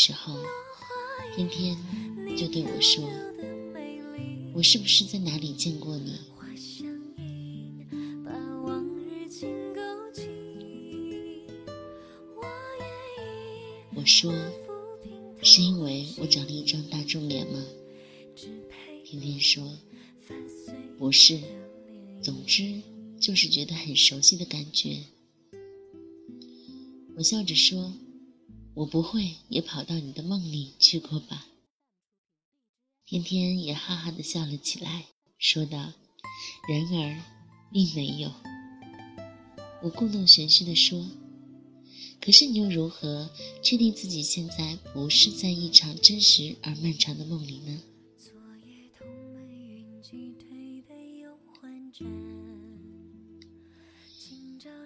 时候，天天就对我说：“我是不是在哪里见过你？”我说：“是因为我长了一张大众脸吗？”天天说：“不是，总之就是觉得很熟悉的感觉。”我笑着说：“我不会也跑到你的梦里去过吧？”天天也哈哈的笑了起来，说道：“然而，并没有。”我故弄玄虚的说：“可是你又如何确定自己现在不是在一场真实而漫长的梦里呢？”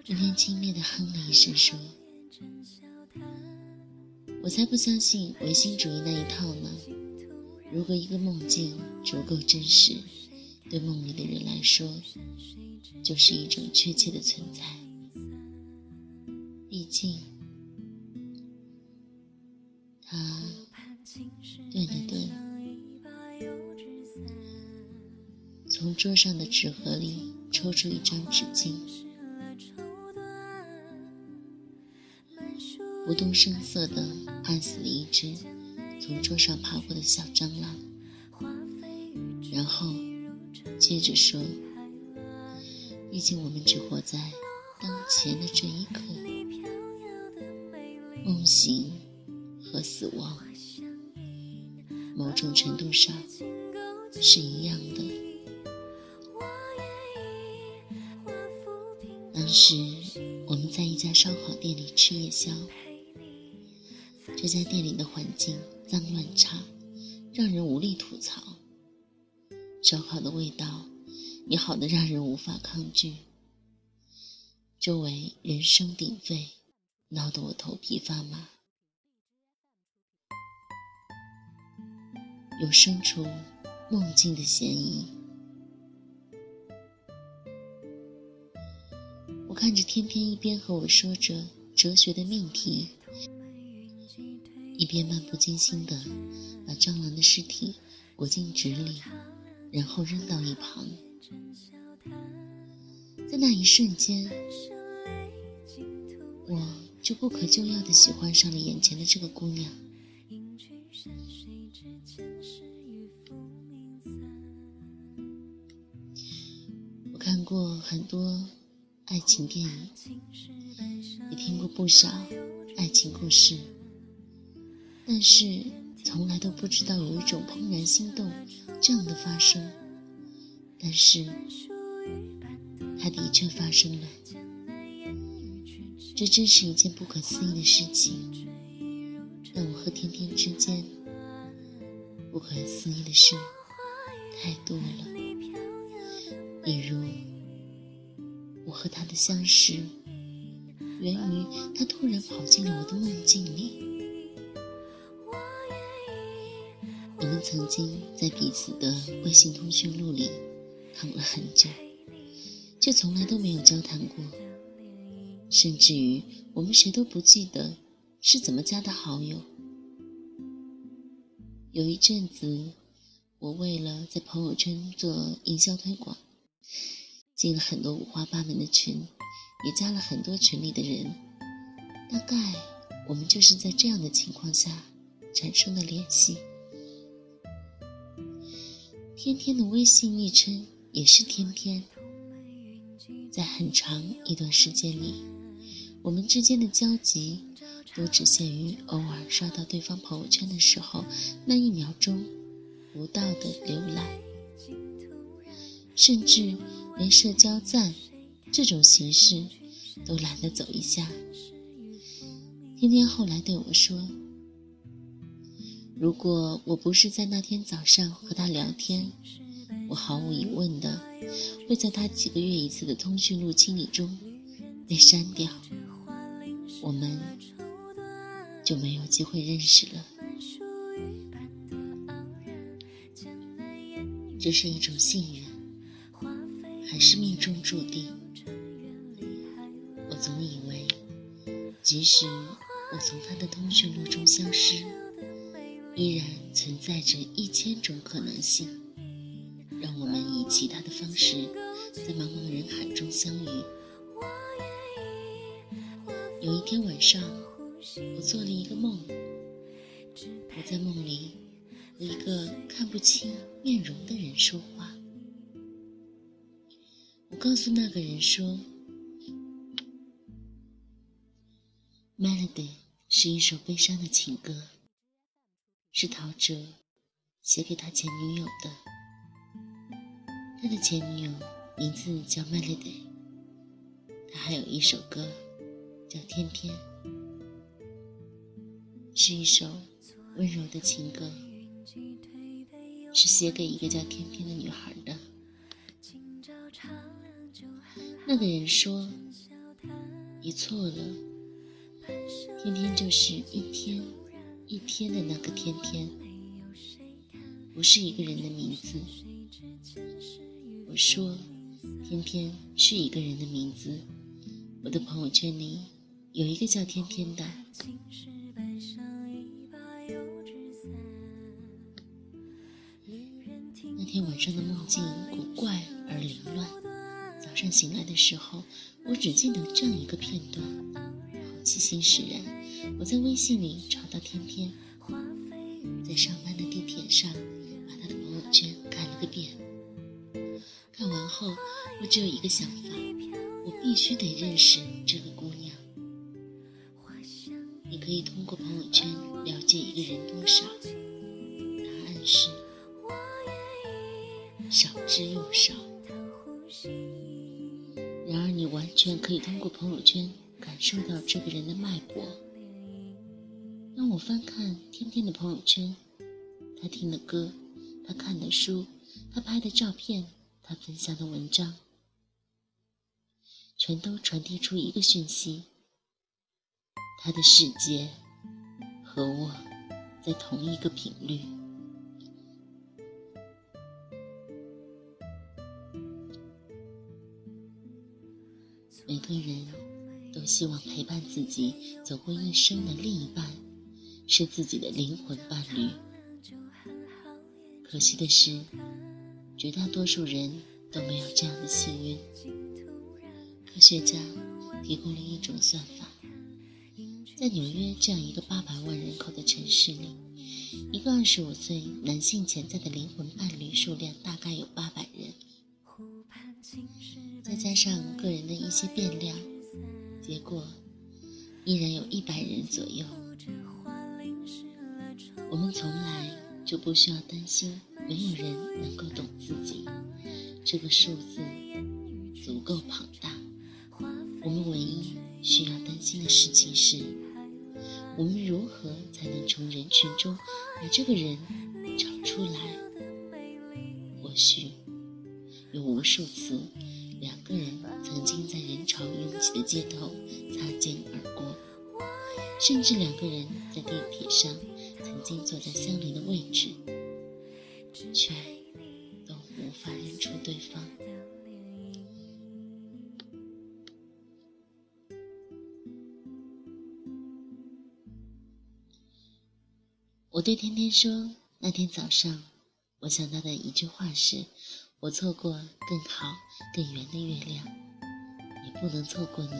天天轻蔑的哼了一声，说：“我才不相信唯心主义那一套呢。如果一个梦境足够真实，对梦里的人来说，就是一种确切的存在。毕竟……”他顿了顿，从桌上的纸盒里抽出一张纸巾。不动声色地按死了一只从桌上爬过的小蟑螂，然后接着说：“毕竟我们只活在当前的这一刻，梦醒和死亡，某种程度上是一样的。”当时我们在一家烧烤店里吃夜宵。这家店里的环境脏乱差，让人无力吐槽。烧烤的味道也好的让人无法抗拒。周围人声鼎沸，闹得我头皮发麻。有生出梦境的嫌疑。我看着天天一边和我说着哲学的命题。一边漫不经心地把蟑螂的尸体裹进纸里，然后扔到一旁。在那一瞬间，我就不可救药地喜欢上了眼前的这个姑娘。我看过很多爱情电影，也听过不少爱情故事。但是从来都不知道有一种怦然心动这样的发生，但是它的确发生了，这真是一件不可思议的事情。但我和天天之间不可思议的事太多了，比如我和他的相识源于他突然跑进了我的梦境里。我们曾经在彼此的微信通讯录里躺了很久，却从来都没有交谈过，甚至于我们谁都不记得是怎么加的好友。有一阵子，我为了在朋友圈做营销推广，进了很多五花八门的群，也加了很多群里的人。大概我们就是在这样的情况下产生了联系。天天的微信昵称也是天天。在很长一段时间里，我们之间的交集都只限于偶尔刷到对方朋友圈的时候那一秒钟不到的浏览，甚至连社交赞这种形式都懒得走一下。天天后来对我说：“如果我不是在那天早上和他聊天，我毫无疑问的会在他几个月一次的通讯录清理中被删掉。”我们就没有机会认识了。这是一种幸运，还是命中注定？我总以为，即使我从他的通讯录中消失，依然存在着一千种可能性，让我们以其他的方式在茫茫人海中相遇。有一天晚上，我做了一个梦。我在梦里和一个看不清面容的人说话。我告诉那个人说，《Melody》是一首悲伤的情歌，是陶喆写给他前女友的。他的前女友名字叫 Melody，他还有一首歌。叫天天，是一首温柔的情歌，是写给一个叫天天的女孩的。那个人说：“你错了，天天就是一天一天的那个天天，不是一个人的名字。”我说：“天天是一个人的名字，我的朋友圈里。”有一个叫天天的。那天晚上的梦境古怪而凌乱。早上醒来的时候，我只记得这样一个片段。好奇心使然，我在微信里找到天天，在上班的地铁上把他的朋友圈看了个遍。看完后，我只有一个想法：我必须得认识这个姑娘。你可以通过朋友圈了解一个人多少？答案是少之又少。然而，你完全可以通过朋友圈感受到这个人的脉搏。我翻看天天的朋友圈，他听的歌，他看的书，他拍的照片，他分享的文章，全都传递出一个讯息。他的世界和我在同一个频率。每个人都希望陪伴自己走过一生的另一半是自己的灵魂伴侣。可惜的是，绝大多数人都没有这样的幸运。科学家提供了一种算法。在纽约这样一个八百万人口的城市里，一个二十五岁男性潜在的灵魂伴侣数量大概有八百人，再加上个人的一些变量，结果依然有一百人左右。我们从来就不需要担心没有人能够懂自己，这个数字足够庞大。我们唯一需要担心的事情是。我们如何才能从人群中把这个人找出来？或许有无数次，两个人曾经在人潮拥挤的街头擦肩而过，甚至两个人在地铁上经坐在相邻的位置，却都无法认出对方。我对天天说：“那天早上，我想到的一句话是：我错过更好、更圆的月亮，也不能错过你。”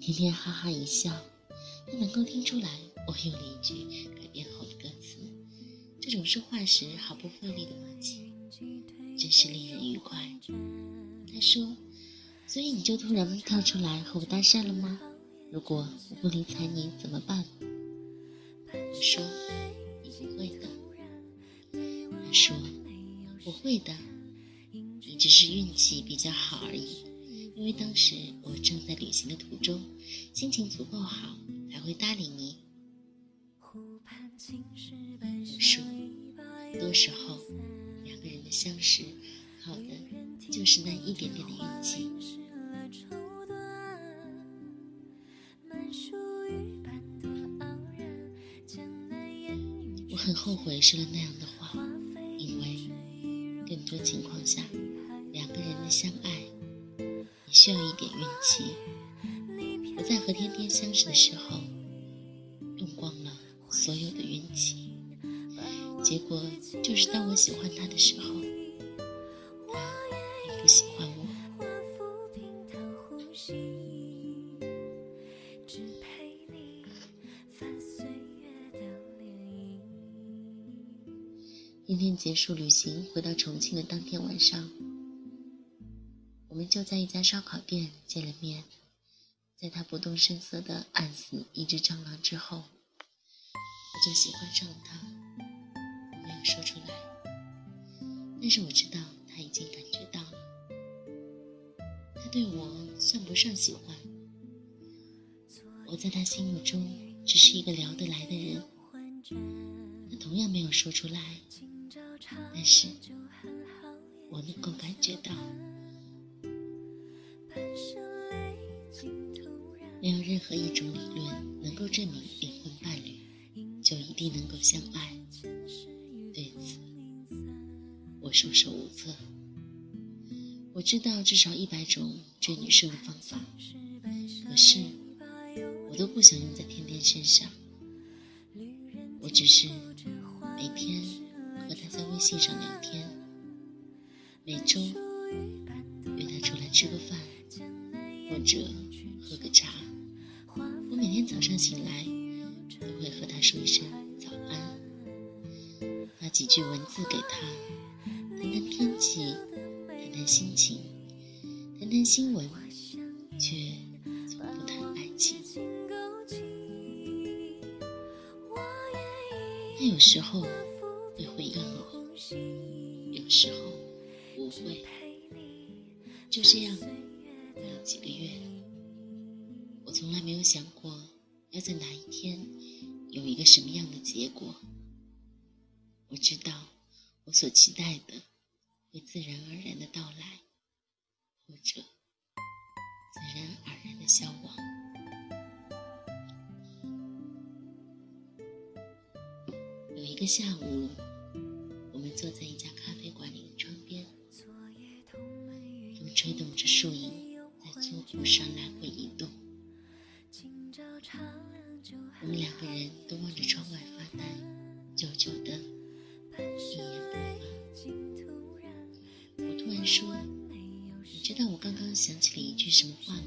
天天哈哈一笑，他能够听出来我有了一句改编后的歌词。这种说话时毫不费力的默契，真是令人愉快。他说：“所以你就突然跳出来和我搭讪了吗？如果我不理睬你怎么办？我说你不会的。他说我会的，你只是运气比较好而已。因为当时我正在旅行的途中，心情足够好才会搭理你。时候两个人的相识，靠的就是那一点点的运气。我很后悔说了那样的话，因为更多情况下，两个人的相爱也需要一点运气。我在和天天相识的时候，结果就是当我喜欢他的时候，他并不喜欢我。今天结束旅行，回到重庆的当天晚上，我们就在一家烧烤店见了面。在他不动声色的按死一只蟑螂之后，我就喜欢上了他。说出来，但是我知道他已经感觉到了。他对我算不上喜欢，我在他心目中只是一个聊得来的人。他同样没有说出来。但是，我能够感觉到，没有任何一种理论能够证明灵魂伴侣就一定能够相爱。束手无策。我知道至少一百种追女生的方法，可是我都不想用在天天身上。我只是每天。和他在微信上聊天，每周约他出来吃个饭，或者喝个茶。我每天早上醒来都会和他说一声早安，发几句文字给他，谈谈天气，谈谈心情，谈谈新闻，却从不谈爱情。他有时候。会回应我，有时候不会。就这样过了几个月，我从来没有想过要在哪一天有一个什么样的结果。我知道我所期待的会自然而然的到来，或者自然而然的消亡。有一个下午。我们坐在一家咖啡馆里的窗边，风吹动着树影在座布上来回移动。我们两个人都望着窗外发呆，久久的，一言不发。说：“你知道我刚刚想起了一句什么话吗？”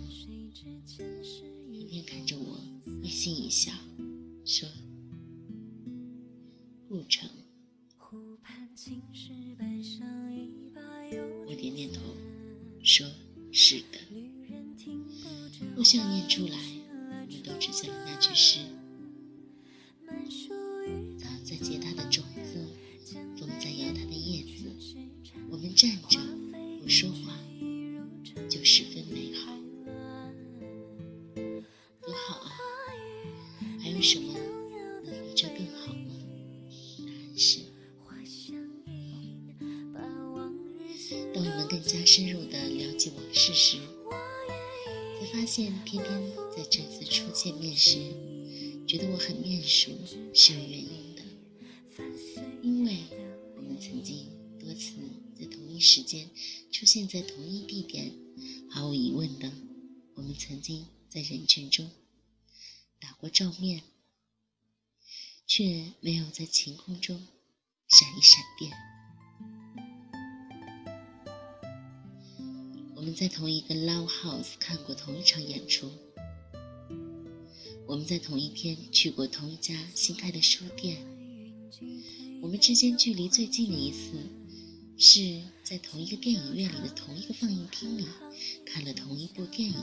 一边看着我，会心一笑，说：“不成。”我点点头，说：“是的。”不需要念出来，我们都只记了那句诗。很面熟是有原因的。因为我们曾经多次在同一时间出现在同一地点，毫无疑问的，我们曾经在人群中打过照面，却没有在晴空中闪一闪电。我们在同一个 Love House 看过同一场演出，我们在同一天去过同一家新开的书店。我们之间距离最近的一次，是在同一个电影院里的同一个放映厅里看了同一部电影，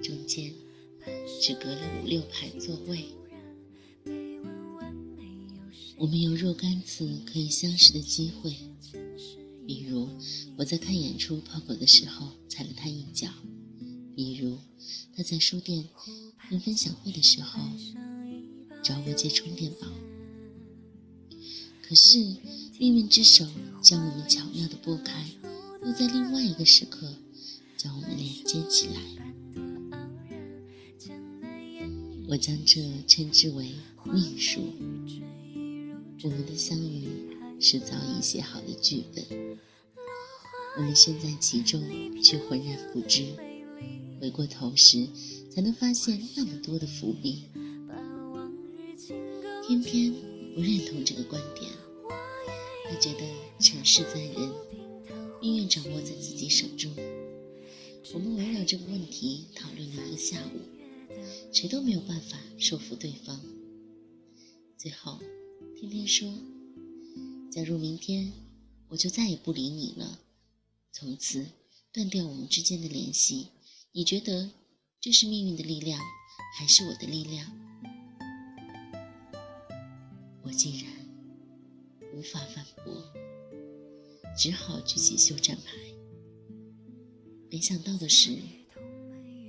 中间只隔了五六排座位。我们有若干次可以相识的机会，比如我在看演出《泡狗》的时候踩了他一脚，比如他在书店分享会的时候找我借充电宝。可是命运之手将我们巧妙地拨开，又在另外一个时刻将我们连接起来。我将这称之为命数。我们的相遇是早已写好的剧本，我们身在其中却浑然不知，回过头时才能发现那么多的伏笔。偏偏不认同这个观点，他觉得成事在人，命运掌握在自己手中。我们围绕这个问题讨论了一个下午，谁都没有办法说服对方，最后。天天说：“假如明天我就再也不理你了，从此断掉我们之间的联系，你觉得这是命运的力量，还是我的力量？”我竟然无法反驳，只好举起休战牌。没想到的是，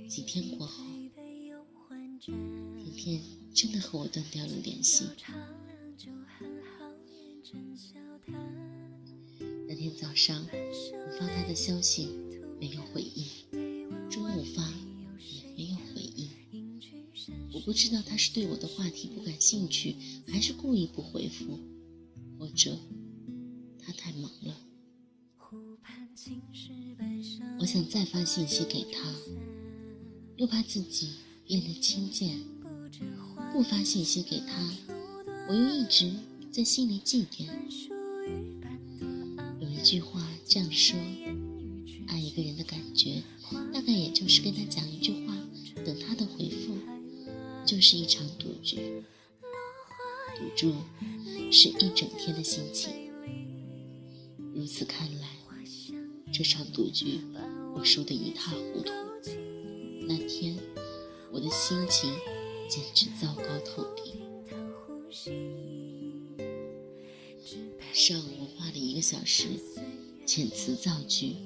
几天过后，甜甜真的和我断掉了联系。那天早上，我发他的消息没有回应，中午发。不知道他是对我的话题不感兴趣，还是故意不回复，或者他太忙了。我想再发信息给他，又怕自己变得轻贱；不发信息给他，我又一直。在心里祭奠。有一句话这样说：爱一个人的感觉，大概也就是跟他讲一句话，等他的回复，就是一场赌局。赌注是一整天的心情。如此看来，这场赌局我输得一塌糊涂。那天我的心情简直糟糕透顶。上午花了一个小时遣词造句，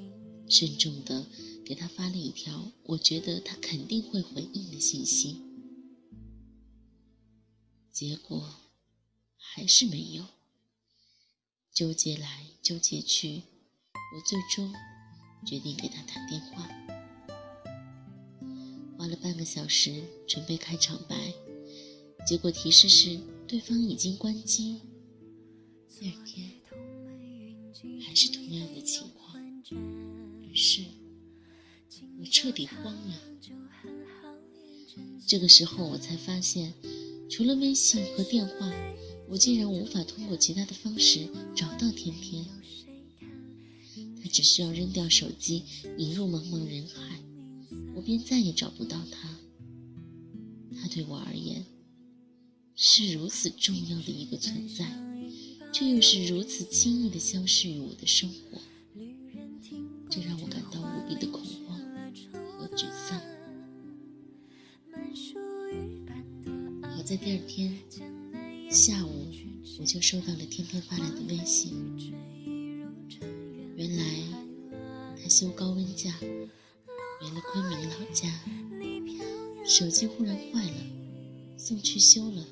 慎重的给他发了一条我觉得他肯定会回应的信息，结果还是没有。纠结来纠结去，我最终决定给他打电话，花了半个小时准备开场白，结果提示是对方已经关机。第二天还是同样的情况，于是我彻底慌了。这个时候我才发现，除了微信和电话，我竟然无法通过其他的方式找到天天。他只需要扔掉手机，引入茫茫人海，我便再也找不到他。他对我而言是如此重要的一个存在。却又是如此轻易的消失于我的生活，天下午，我就收到了天天发来的微信。原来他休高温假，回了昆明老家，手机忽然坏了，送去修了。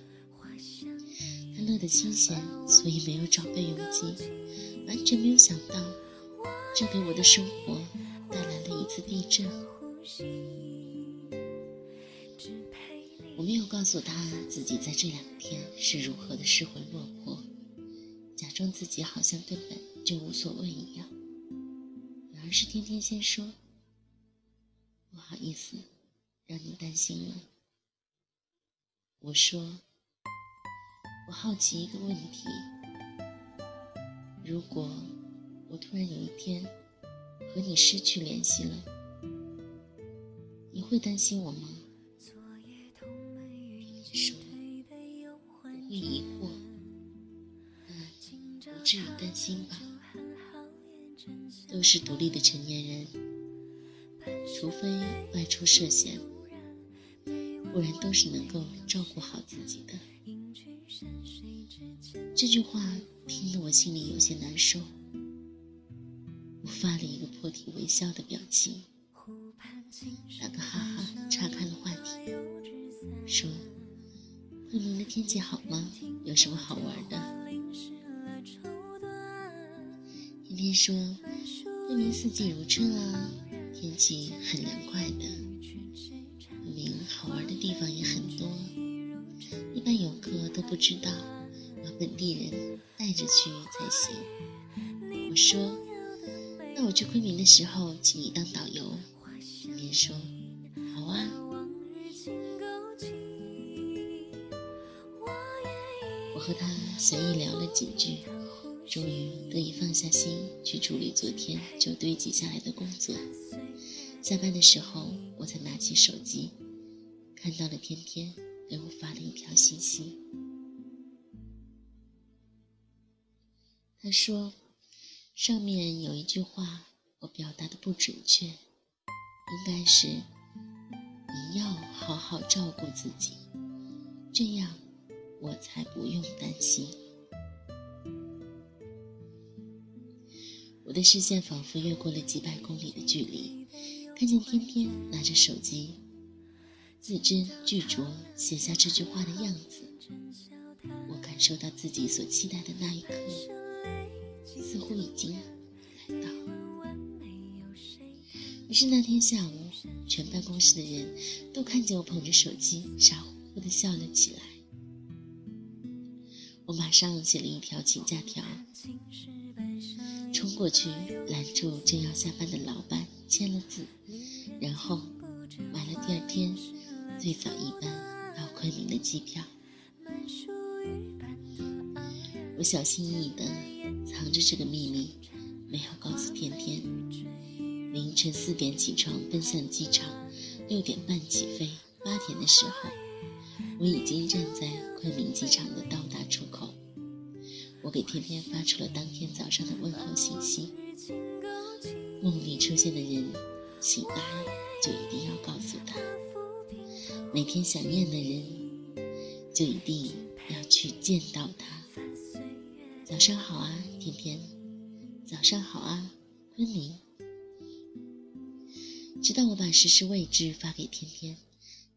他乐得清闲，所以没有找备用机，完全没有想到，这给我的生活带来了一次地震。我没有告诉他自己在这两天是如何的失魂落魄，假装自己好像根本就无所谓一样，反而是天天先说：“不好意思，让你担心了。”我说。我好奇一个问题：如果我突然有一天和你失去联系了，你会担心我吗？心吧？都是独立的成年人，除非外出涉险，不然都是能够照顾好自己的。这句话听得我心里有些难受，我发了一个破涕为笑的表情，打个哈哈，岔开了话题，说：“昆明的天气好吗？有什么好玩的？”天说：“昆明四季如春啊，天气很凉快的。昆明好玩的地方也很多，一般游客都不知道，要本地人带着去才行。”我说：“那我去昆明的时候，请你当导游。”天天说：“好啊。”我和他随意聊了几句。终于得以放下心去处理昨天就堆积下来的工作。下班的时候，我才拿起手机，看到了天天给我发了一条信息。他说：“上面有一句话，我表达的不准确，应该是你要好好照顾自己，这样我才不用担心。”我的视线仿佛越过了几百公里的距离，看见天天拿着手机，字斟句酌写下这句话的样子。我感受到自己所期待的那一刻，似乎已经来到。于是那天下午，全办公室的人都看见我捧着手机，傻乎乎地笑了起来。我马上写了一条请假条。过去拦住正要下班的老板，签了字，然后买了第二天最早一班到昆明的机票。我小心翼翼地藏着这个秘密，没有告诉天天。凌晨四点起床奔向机场，六点半起飞，八点的时候，我已经站在昆明机场的到达处。给天天发出了当天早上的问候信息。梦里出现的人，醒来就一定要告诉他；每天想念的人，就一定要去见到他。早上好啊，天天！早上好啊，昆凌！直到我把实时位置发给天天，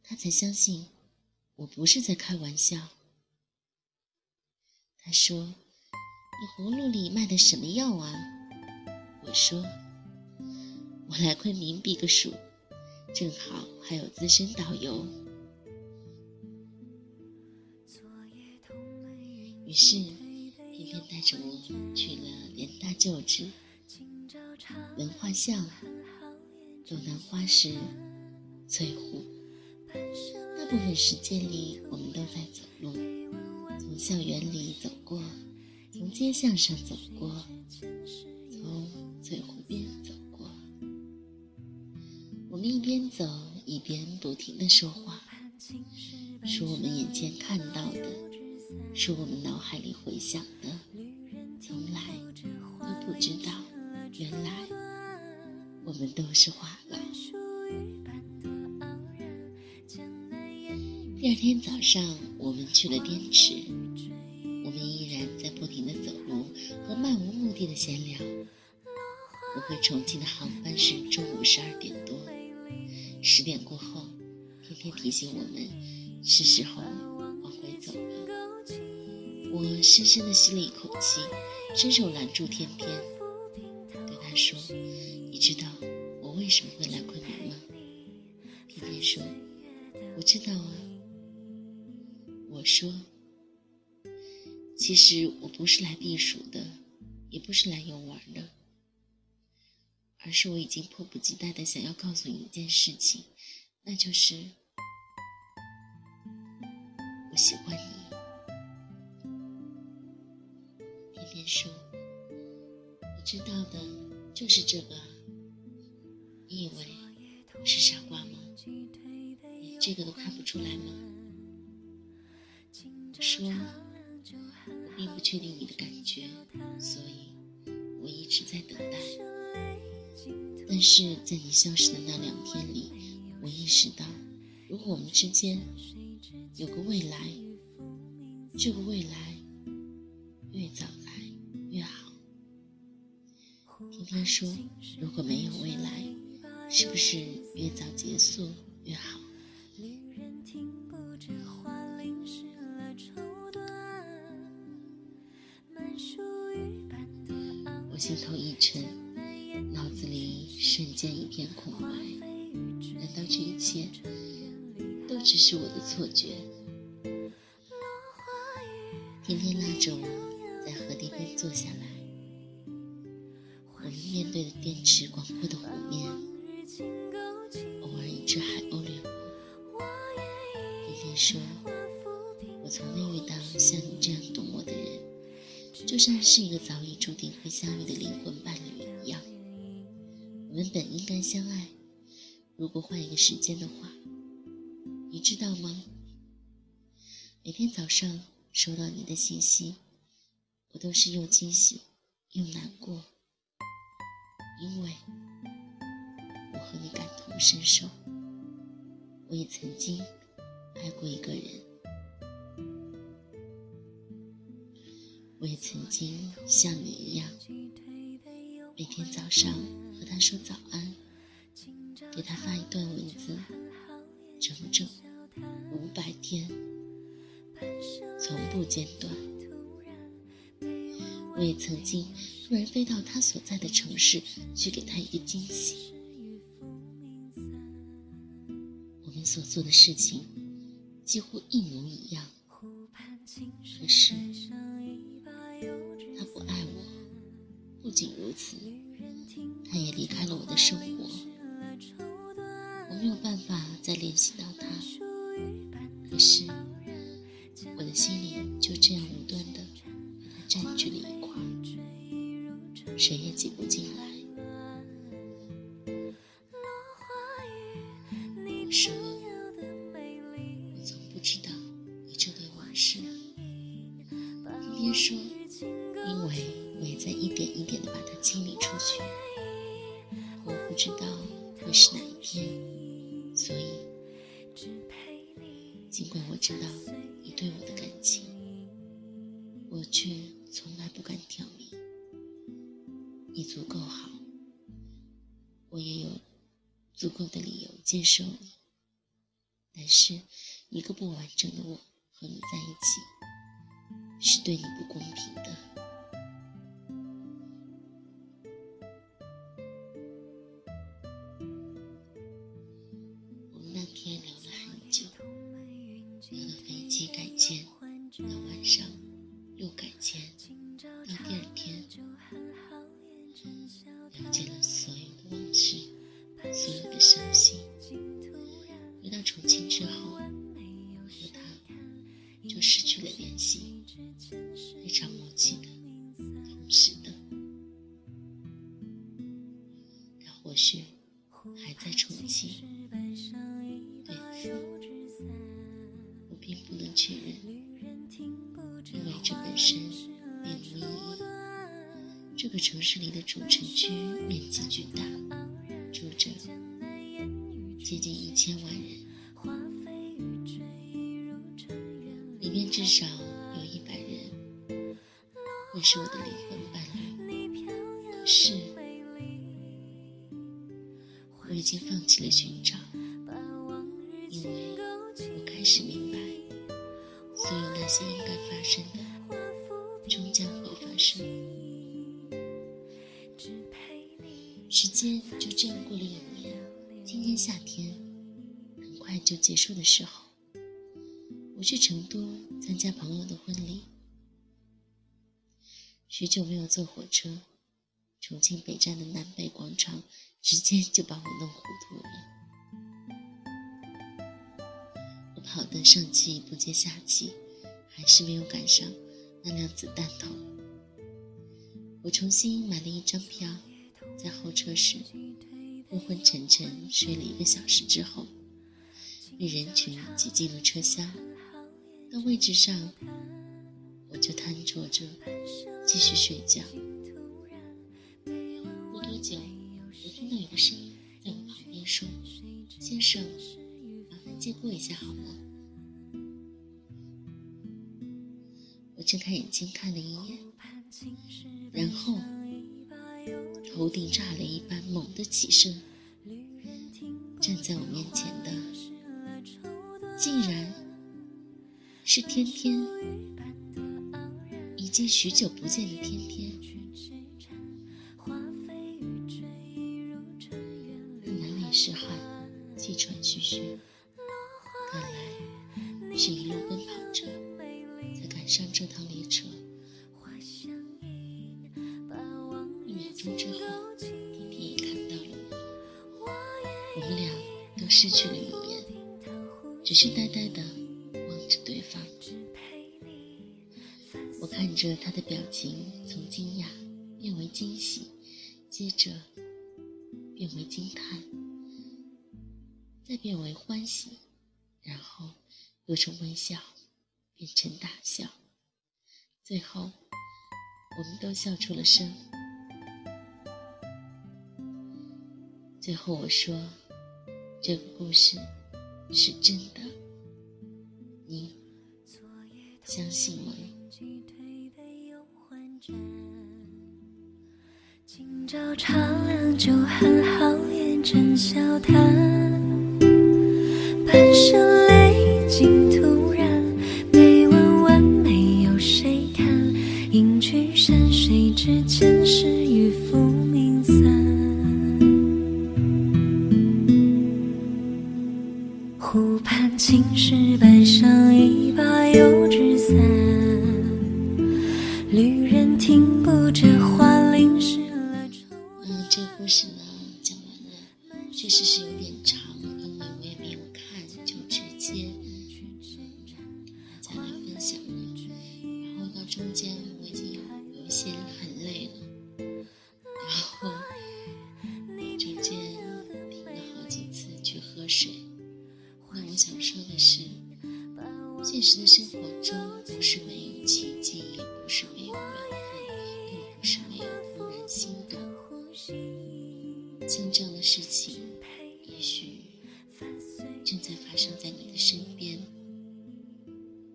他才相信我不是在开玩笑。他说。你葫芦里卖的什么药啊？我说，我来昆明避个暑，正好还有资深导游。于是，天天带着我去了联大旧址、文化巷、斗南花市、翠湖。大部分时间里，我们都在走路，从校园里走过。从街巷上走过，从翠湖边走过，我们一边走一边不停的说话，说我们眼前看到的，说我们脑海里回想的，从来都不知道，原来我们都是话痨。第二天早上，我们去了滇池。和漫无目的的闲聊。我回重庆的航班是中午十二点多，十点过后，天天提醒我们是时候往回走了。我深深的吸了一口气，伸手拦住天天，对他说：“你知道我为什么会来昆明吗？”天天说：“我知道啊。”我说。其实我不是来，不是来游玩的，而是我已经迫不及待的想要告诉你一件事情，那就是我喜欢你。天天说，我知道的就是这个。你以为我是傻瓜吗？连这个都看不出来吗？说。我并不确定你的感觉，所以我一直在等待。但是在你消失的那两天里，我意识到，如果我们之间有个未来，这个未来越早来越好。天天说，如果没有未来，是不是越早结束越好？只是我的错觉？天天拉着我在河堤边坐下来，我们面对着滇池广阔的湖面，偶尔一只海鸥掠过。天天说，我从未遇到像你这样懂我的人。就像是一个早已注定会相遇的灵魂伴侣一样，我们本应该相爱。如果换一个时间的话，你知道吗？每天早上收到你的信息，我都是又惊喜又难过，因为我和你感同身受，我也曾经爱过一个人。我也曾经像你一样，每天早上和他说早安，给他发一段文字，整整五百天，从不间断。我也曾经突然飞到他所在的城市，去给他一个惊喜。我们所做的事情几乎一模一样，可是他不爱我。不仅如此，他也离开了我的生活，我没有办法再联系到他。可是，了解了所有的市里的主城区面积巨大，住着接近一千万人，里面至少有一百人会是我的灵魂伴侣。可是，我已经放弃了寻找，因为我开始明白，所有那些应该发生的，时间就这样过了一年，今年夏天很快就结束的时候，我去成都参加朋友的婚礼。许久没有坐火车，重庆北站的南北广场直接就把我弄糊涂了。我跑得上气不接下气，还是没有赶上那辆子弹头。我重新买了一张票。在候车室昏昏沉沉睡了一个小时之后，被人群挤进了车厢。到位置上，我就瘫坐着继续睡觉。不多久，我听到有个声音在我旁边说：“先生，麻烦借过一下好吗？”我睁开眼睛看了一眼，然后头顶炸雷一般猛地起身，站在我面前的竟然是天天，已经许久不见的天天。他满脸是汗，气喘吁吁，看来是一路奔跑着才赶上这趟列车。失去了语言，只是呆呆的望着对方。我看着他的表情，从惊讶变为惊喜，接着变为惊叹，再变为欢喜，然后又从微笑变成大笑，最后我们都笑出了声。最后我说，这个故事是真的，你相信吗？今朝茶凉酒寒，好言成笑谈。半生泪尽水。那我想说的是，现实的生活中不是没有奇迹，也不是没有缘分，更不是没有怦然心动。像这样的事情，也许正在发生在你的身边。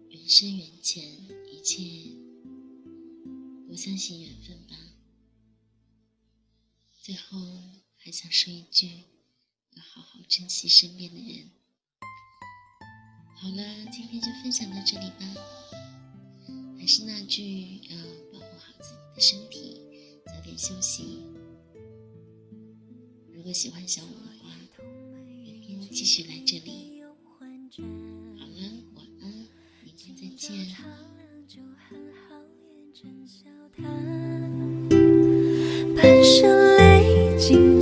缘深缘浅，一切都相信缘分吧。最后还想说一句，要好好珍惜身边的人。好了，今天就分享到这里吧。还是那句，要保护好自己的身体，早点休息。如果喜欢小五的话，明天继续来这里。好了，晚安，明天再见。半生泪尽